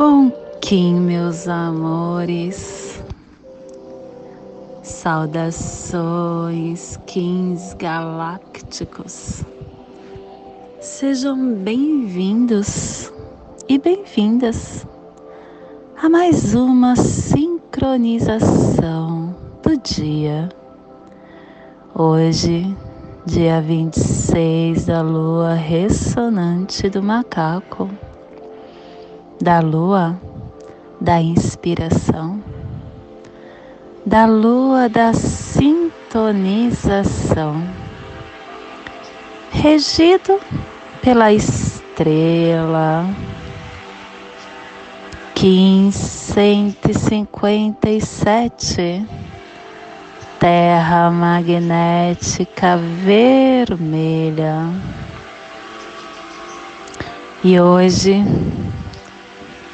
Bom Kim, meus amores. Saudações, Kings galácticos. Sejam bem-vindos e bem-vindas a mais uma sincronização do dia. Hoje, dia 26 da lua ressonante do macaco, da lua da inspiração, da lua da sintonização, regido pela estrela 1557 Terra magnética vermelha. E hoje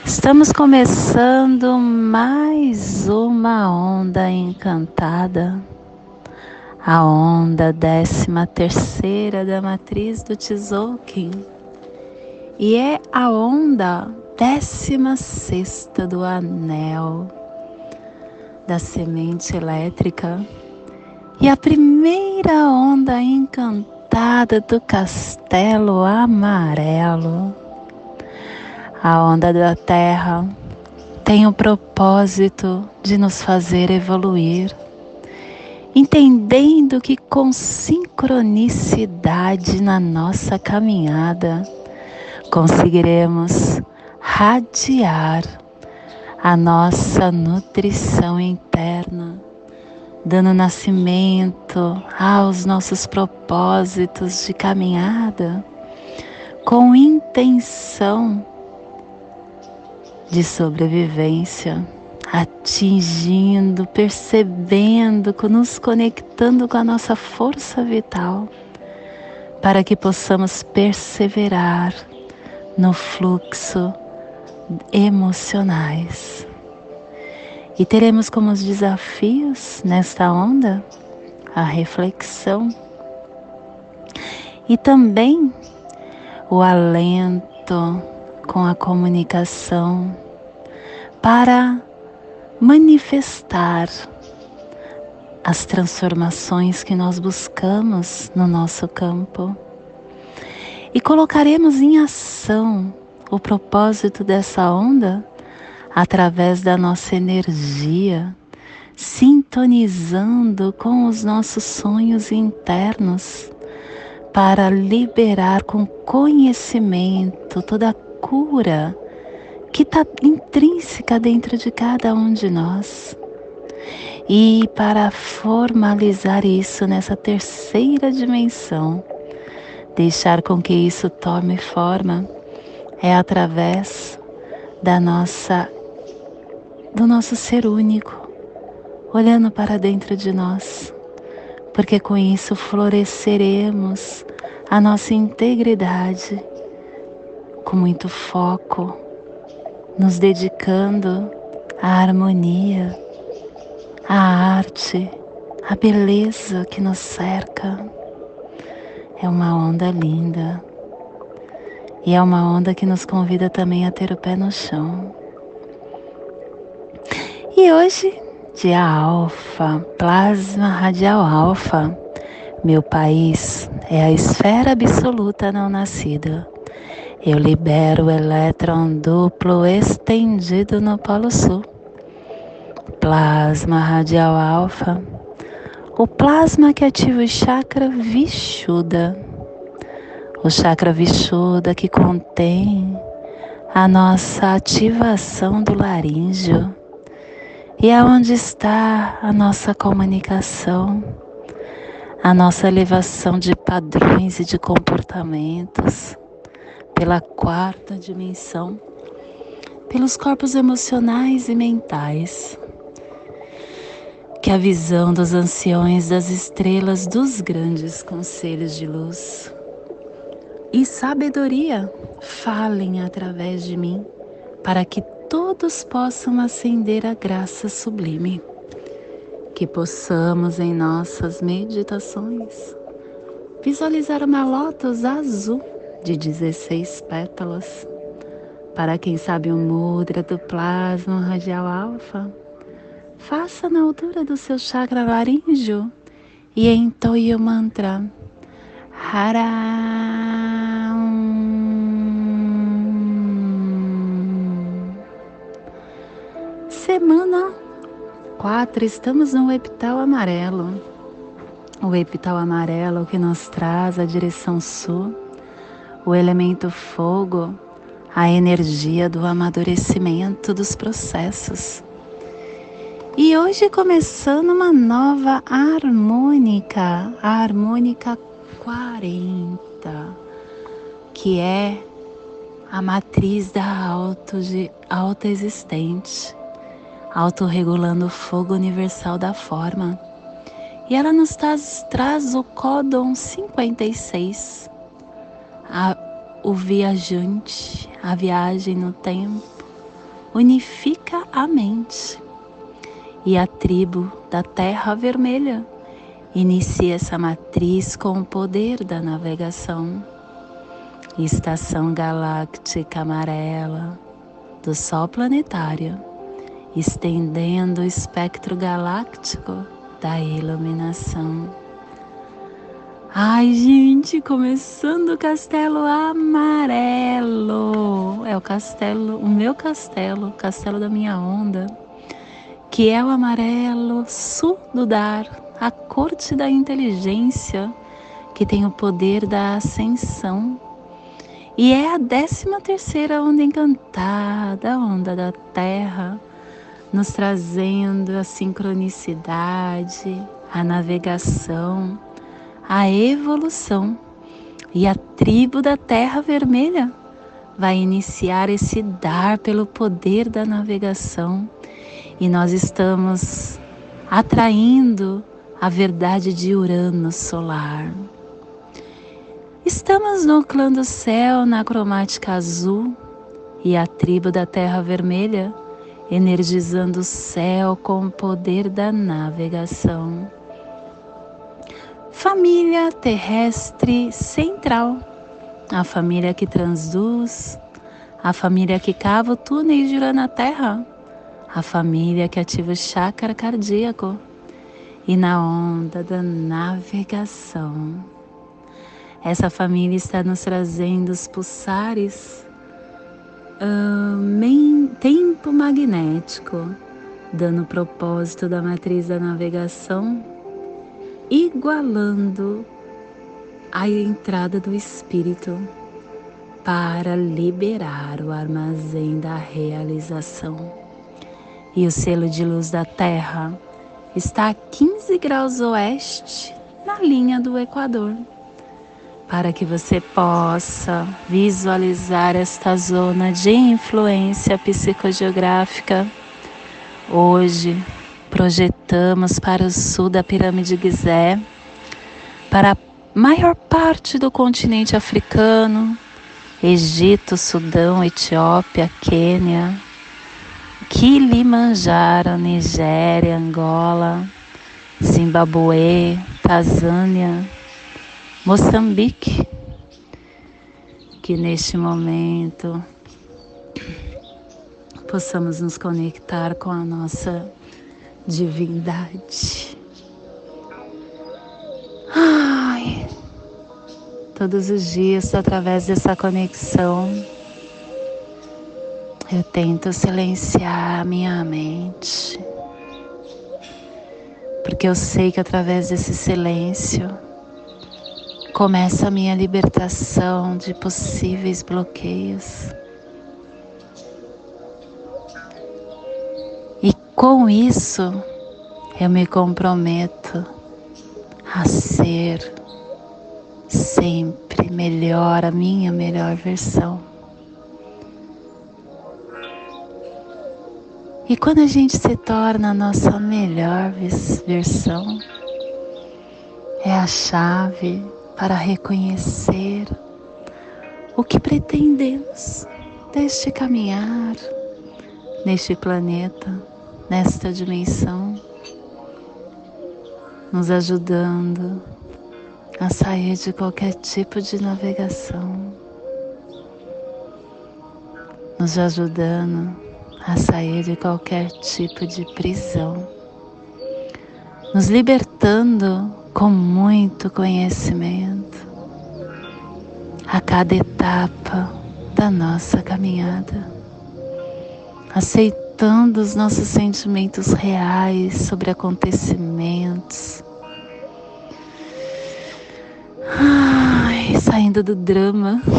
estamos começando mais uma onda encantada, a onda décima terceira da matriz do Tzolk'in. E é a onda décima sexta do anel da semente elétrica e a primeira onda encantada do castelo amarelo. A onda da terra tem o propósito de nos fazer evoluir, entendendo que com sincronicidade na nossa caminhada conseguiremos radiar a nossa nutrição interna, dando nascimento aos nossos propósitos de caminhada com intenção de sobrevivência, atingindo, percebendo, nos conectando com a nossa força vital, para que possamos perseverar no fluxo emocionais. E teremos como os desafios nesta onda a reflexão e também o alento com a comunicação para manifestar as transformações que nós buscamos no nosso campo. E colocaremos em ação o propósito dessa onda através da nossa energia, sintonizando com os nossos sonhos internos para liberar com conhecimento toda a cura que está intrínseca dentro de cada um de nós. E para formalizar isso nessa terceira dimensão, deixar com que isso tome forma é através da nossa do nosso ser único, olhando para dentro de nós, porque com isso floresceremos a nossa integridade com muito foco, nos dedicando à harmonia, à arte, à beleza que nos cerca. É uma onda linda. E é uma onda que nos convida também a ter o pé no chão. E hoje, dia alfa, plasma radial alfa, meu país é a esfera absoluta não nascida. Eu libero o elétron duplo estendido no Polo Sul. Plasma radial alfa o plasma que ativa o chakra Vishuddha. O chakra Vishuddha que contém a nossa ativação do laríngeo e é onde está a nossa comunicação, a nossa elevação de padrões e de comportamentos pela quarta dimensão, pelos corpos emocionais e mentais que a visão dos anciões das estrelas dos grandes conselhos de luz e sabedoria falem através de mim, para que todos possam ascender a graça sublime, que possamos em nossas meditações visualizar uma lótus azul de 16 pétalas. Para quem sabe o mudra do plasma radial alfa, faça na altura do seu chakra laríngeo e entoie o mantra Haram. Semana 4, estamos no epital amarelo. O epital amarelo que nos traz a direção sul, o elemento fogo, a energia do amadurecimento dos processos. E hoje começando uma nova harmônica, a harmônica 40, que é a matriz da auto, de, auto existente, autorregulando o fogo universal da forma. E ela nos traz, traz o códon 56, a, o viajante, a viagem no tempo, unifica a mente. E a tribo da Terra Vermelha Inicie essa matriz com o poder da navegação. Estação galáctica amarela do Sol planetário, estendendo o espectro galáctico da iluminação. Ai, gente, começando o castelo amarelo. É o castelo, o meu castelo, o castelo da minha onda, que é o amarelo sul do dar a corte da inteligência, que tem o poder da ascensão. E é a décima terceira onda encantada, onda da terra, nos trazendo a sincronicidade, a navegação, a evolução. E a tribo da Terra Vermelha vai iniciar esse dar pelo poder da navegação. E nós estamos atraindo a verdade de Urano solar. Estamos no clã do céu na cromática azul e a tribo da terra vermelha, energizando o céu com o poder da navegação. Família terrestre central, a família que transduz, a família que cava o túnel Urano na Terra, a família que ativa o chakra cardíaco. E na onda da navegação. Essa família está nos trazendo os pulsares uh, tempo magnético, dando o propósito da matriz da navegação, igualando a entrada do espírito para liberar o armazém da realização. E o selo de luz da Terra está a 15 graus oeste, na linha do Equador, para que você possa visualizar esta zona de influência psicogeográfica. Hoje projetamos para o sul da pirâmide Gizé, para a maior parte do continente africano, Egito, Sudão, Etiópia, Quênia, Kilimanjaro, Nigéria, Angola, Zimbabue, Tanzânia, Moçambique, que neste momento possamos nos conectar com a nossa divindade. Ai, todos os dias, através dessa conexão, eu tento silenciar minha mente, porque eu sei que através desse silêncio começa a minha libertação de possíveis bloqueios. Com isso, eu me comprometo a ser sempre melhor, a minha melhor versão. E quando a gente se torna a nossa melhor versão, é a chave para reconhecer o que pretendemos deste caminhar, neste planeta, nesta dimensão, nos ajudando a sair de qualquer tipo de navegação, nos ajudando a sair de qualquer tipo de prisão, nos libertando com muito conhecimento a cada etapa da nossa caminhada, aceitando os nossos sentimentos reais sobre acontecimentos. Ai, saindo do drama.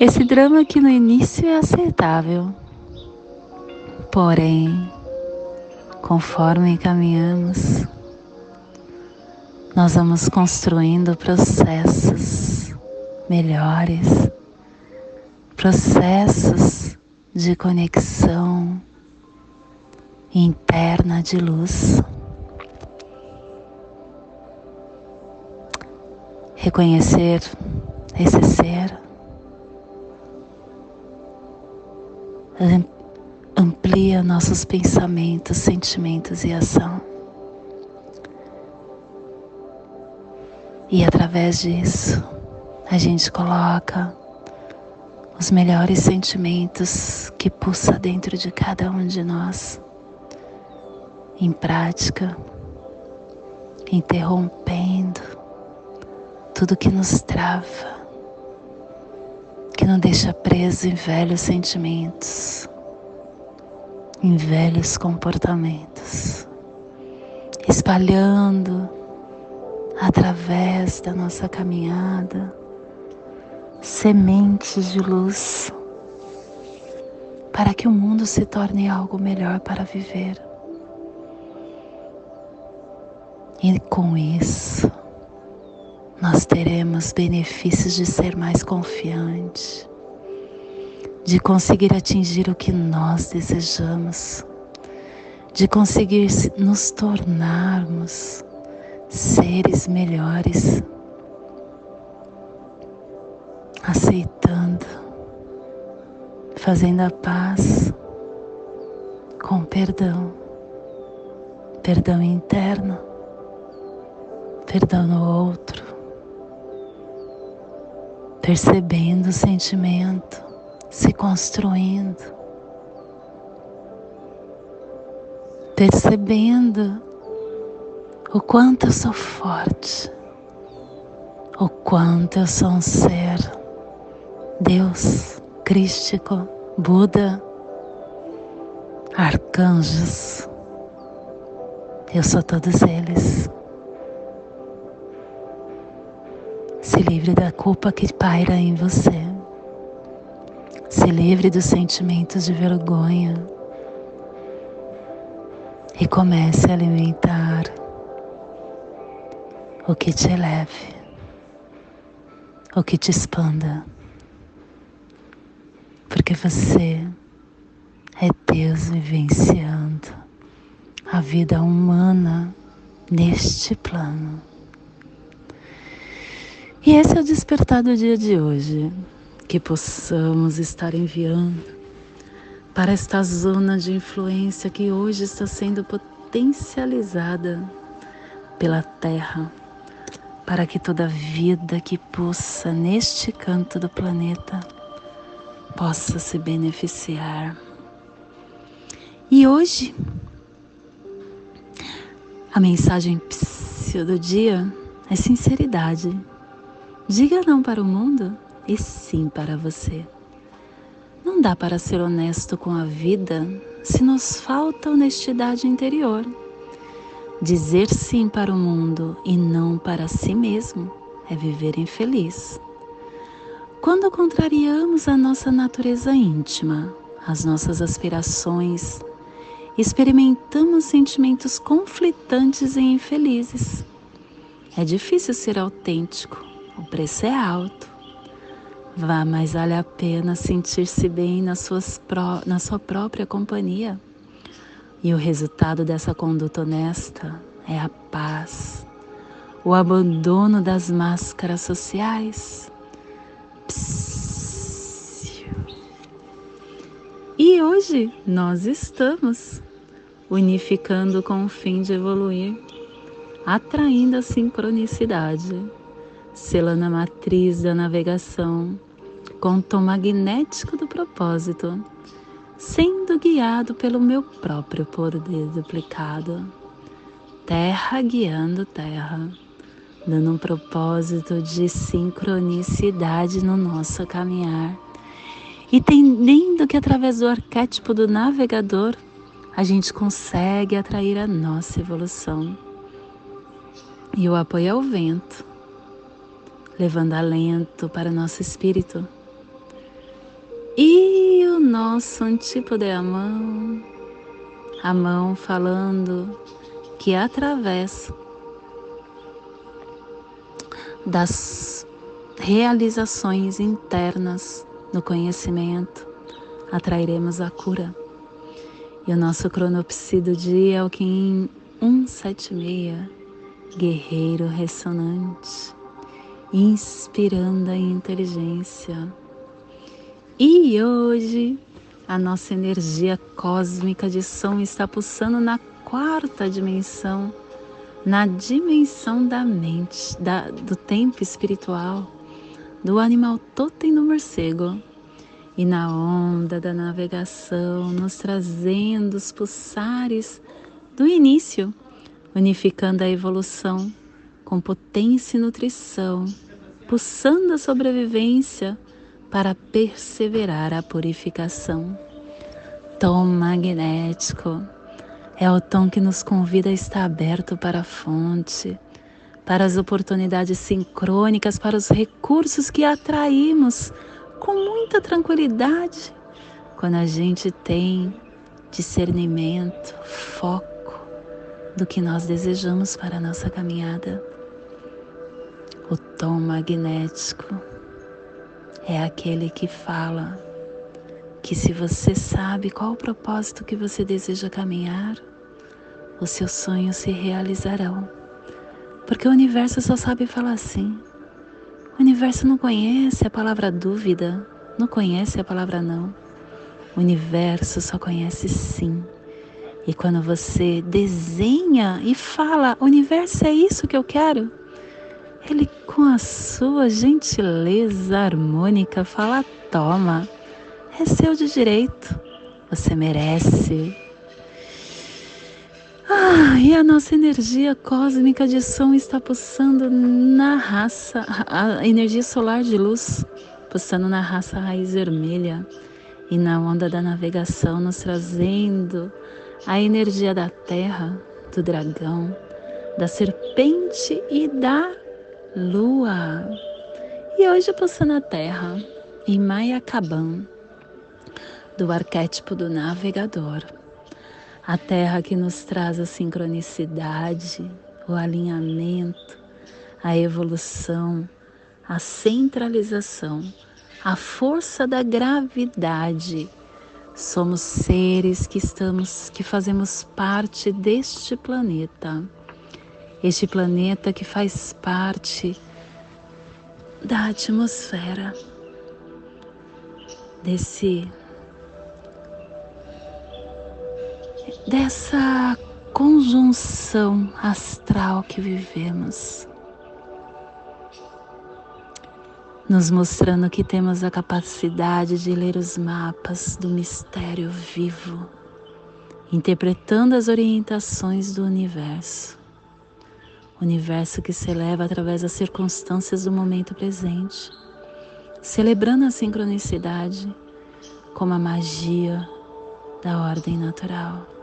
Esse drama que no início é aceitável, porém, conforme caminhamos, nós vamos construindo processos melhores, processos de conexão interna de luz. Reconhecer esse ser amplia nossos pensamentos, sentimentos e ação. E através disso, a gente coloca os melhores sentimentos que pulsa dentro de cada um de nós. Em prática, interrompendo tudo que nos trava que não deixa preso em velhos sentimentos, em velhos comportamentos, espalhando através da nossa caminhada sementes de luz para que o mundo se torne algo melhor para viver. E com isso, nós teremos benefícios de ser mais confiante, de conseguir atingir o que nós desejamos, de conseguir nos tornarmos seres melhores, aceitando, fazendo a paz com perdão, perdão interno, perdão no outro percebendo o sentimento se construindo, percebendo o quanto eu sou forte, o quanto eu sou um ser, Deus, Crístico, Buda, arcanjos, eu sou todos eles. Se livre da culpa que paira em você. Se livre dos sentimentos de vergonha. E comece a alimentar o que te eleve, o que te expanda. Porque você é Deus vivenciando a vida humana neste plano. E esse é o despertar do dia de hoje, que possamos estar enviando para esta zona de influência que hoje está sendo potencializada pela Terra, para que toda vida que pulsa neste canto do planeta possa se beneficiar. E hoje, a mensagem do dia é sinceridade. Diga não para o mundo e sim para você. Não dá para ser honesto com a vida se nos falta honestidade interior. Dizer sim para o mundo e não para si mesmo é viver infeliz. Quando contrariamos a nossa natureza íntima, as nossas aspirações, experimentamos sentimentos conflitantes e infelizes. É difícil ser autêntico o preço é alto. Vá, mas vale a pena sentir-se bem nas suas pró na sua própria companhia. E o resultado dessa conduta honesta é a paz, o abandono das máscaras sociais. E hoje nós estamos unificando com o fim de evoluir atraindo a sincronicidade, selando a matriz da navegação com o tom magnético do propósito, sendo guiado pelo meu próprio poder duplicado. Terra guiando terra, dando um propósito de sincronicidade no nosso caminhar, entendendo que através do arquétipo do navegador a gente consegue atrair a nossa evolução. E o apoio ao vento, levando alento para o nosso espírito. E o nosso antípode é a mão, a mão falando que através das realizações internas no conhecimento atrairemos a cura. E o nosso cronopsi do dia é o Kim 176, guerreiro ressonante, inspirando a inteligência. E hoje a nossa energia cósmica de som está pulsando na quarta dimensão, na dimensão da mente, da, do tempo espiritual, do animal totem do morcego e na onda da navegação, nos trazendo os pulsares do início, unificando a evolução com potência e nutrição, pulsando a sobrevivência para perseverar a purificação. Tom magnético é o tom que nos convida a estar aberto para a fonte, para as oportunidades sincrônicas, para os recursos que atraímos com muita tranquilidade quando a gente tem discernimento, foco do que nós desejamos para a nossa caminhada. O tom magnético é aquele que fala que se você sabe qual o propósito que você deseja caminhar, os seus sonhos se realizarão. Porque o universo só sabe falar assim. O universo não conhece a palavra dúvida, não conhece a palavra não. O universo só conhece sim. E quando você desenha e fala, universo é isso que eu quero, ele com a sua gentileza harmônica fala: toma, é seu de direito, você merece. Ah, e a nossa energia cósmica de som está pulsando na raça, a energia solar de luz, pulsando na raça raiz vermelha e na onda da navegação, nos trazendo a energia da terra, do dragão, da serpente e da lua. E hoje pulsando a terra, em Mayacaban, do arquétipo do navegador a terra que nos traz a sincronicidade, o alinhamento, a evolução, a centralização, a força da gravidade. Somos seres que estamos que fazemos parte deste planeta. Este planeta que faz parte da atmosfera desse dessa conjunção astral que vivemos, nos mostrando que temos a capacidade de ler os mapas do mistério vivo, interpretando as orientações do universo. Universo que se eleva através das circunstâncias do momento presente, celebrando a sincronicidade como a magia da ordem natural.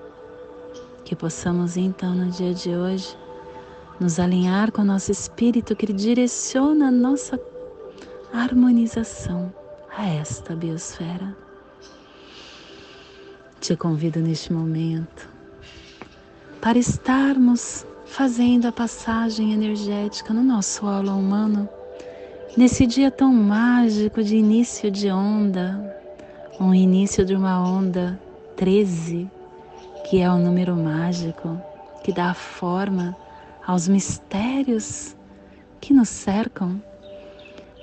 Que possamos então no dia de hoje nos alinhar com o nosso espírito que direciona a nossa harmonização a esta biosfera. Te convido neste momento para estarmos fazendo a passagem energética no nosso aula humano, nesse dia tão mágico de início de onda, um início de uma onda 13 que é o número mágico que dá forma aos mistérios que nos cercam.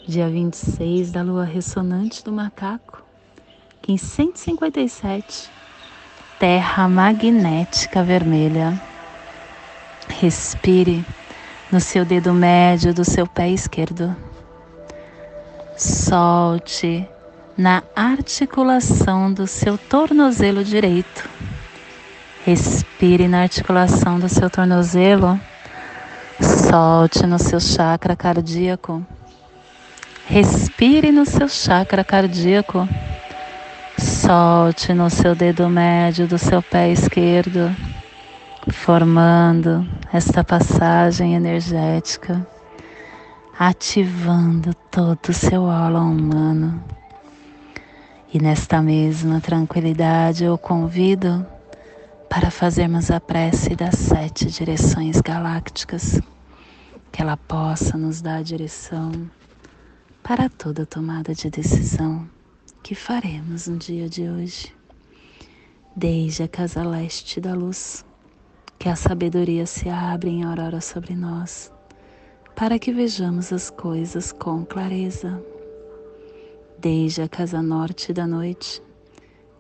Dia 26 da lua ressonante do macaco, que em 157, terra magnética vermelha. Respire no seu dedo médio do seu pé esquerdo. Solte na articulação do seu tornozelo direito. Respire na articulação do seu tornozelo. Solte no seu chakra cardíaco. Respire no seu chakra cardíaco. Solte no seu dedo médio do seu pé esquerdo, formando esta passagem energética, ativando todo o seu aula humano. E nesta mesma tranquilidade eu convido para fazermos a prece das sete direções galácticas, que ela possa nos dar a direção para toda tomada de decisão que faremos no dia de hoje. Desde a casa leste da luz, que a sabedoria se abre em aurora sobre nós, para que vejamos as coisas com clareza. Desde a casa norte da noite,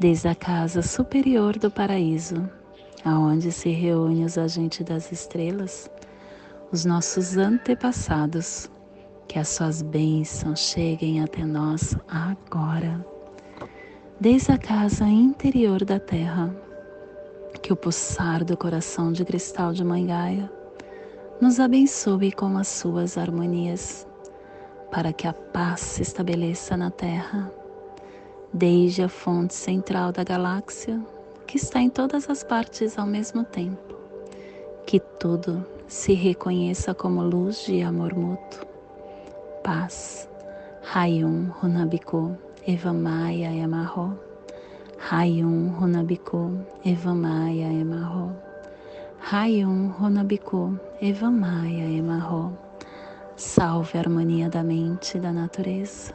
Desde a casa superior do paraíso, aonde se reúnem os agentes das estrelas, os nossos antepassados, que as suas bênçãos cheguem até nós agora, desde a casa interior da terra, que o pulsar do coração de cristal de Mãe Gaia nos abençoe com as suas harmonias, para que a paz se estabeleça na terra, desde a fonte central da galáxia, que está em todas as partes ao mesmo tempo, que tudo se reconheça como luz de amor mútuo paz. Hayum Runabiku Evamaya Emarro. Hayum Runabiku Evamaya Emarro. Hayum Runabiku Evamaya Emarro. Salve a harmonia da mente e da natureza.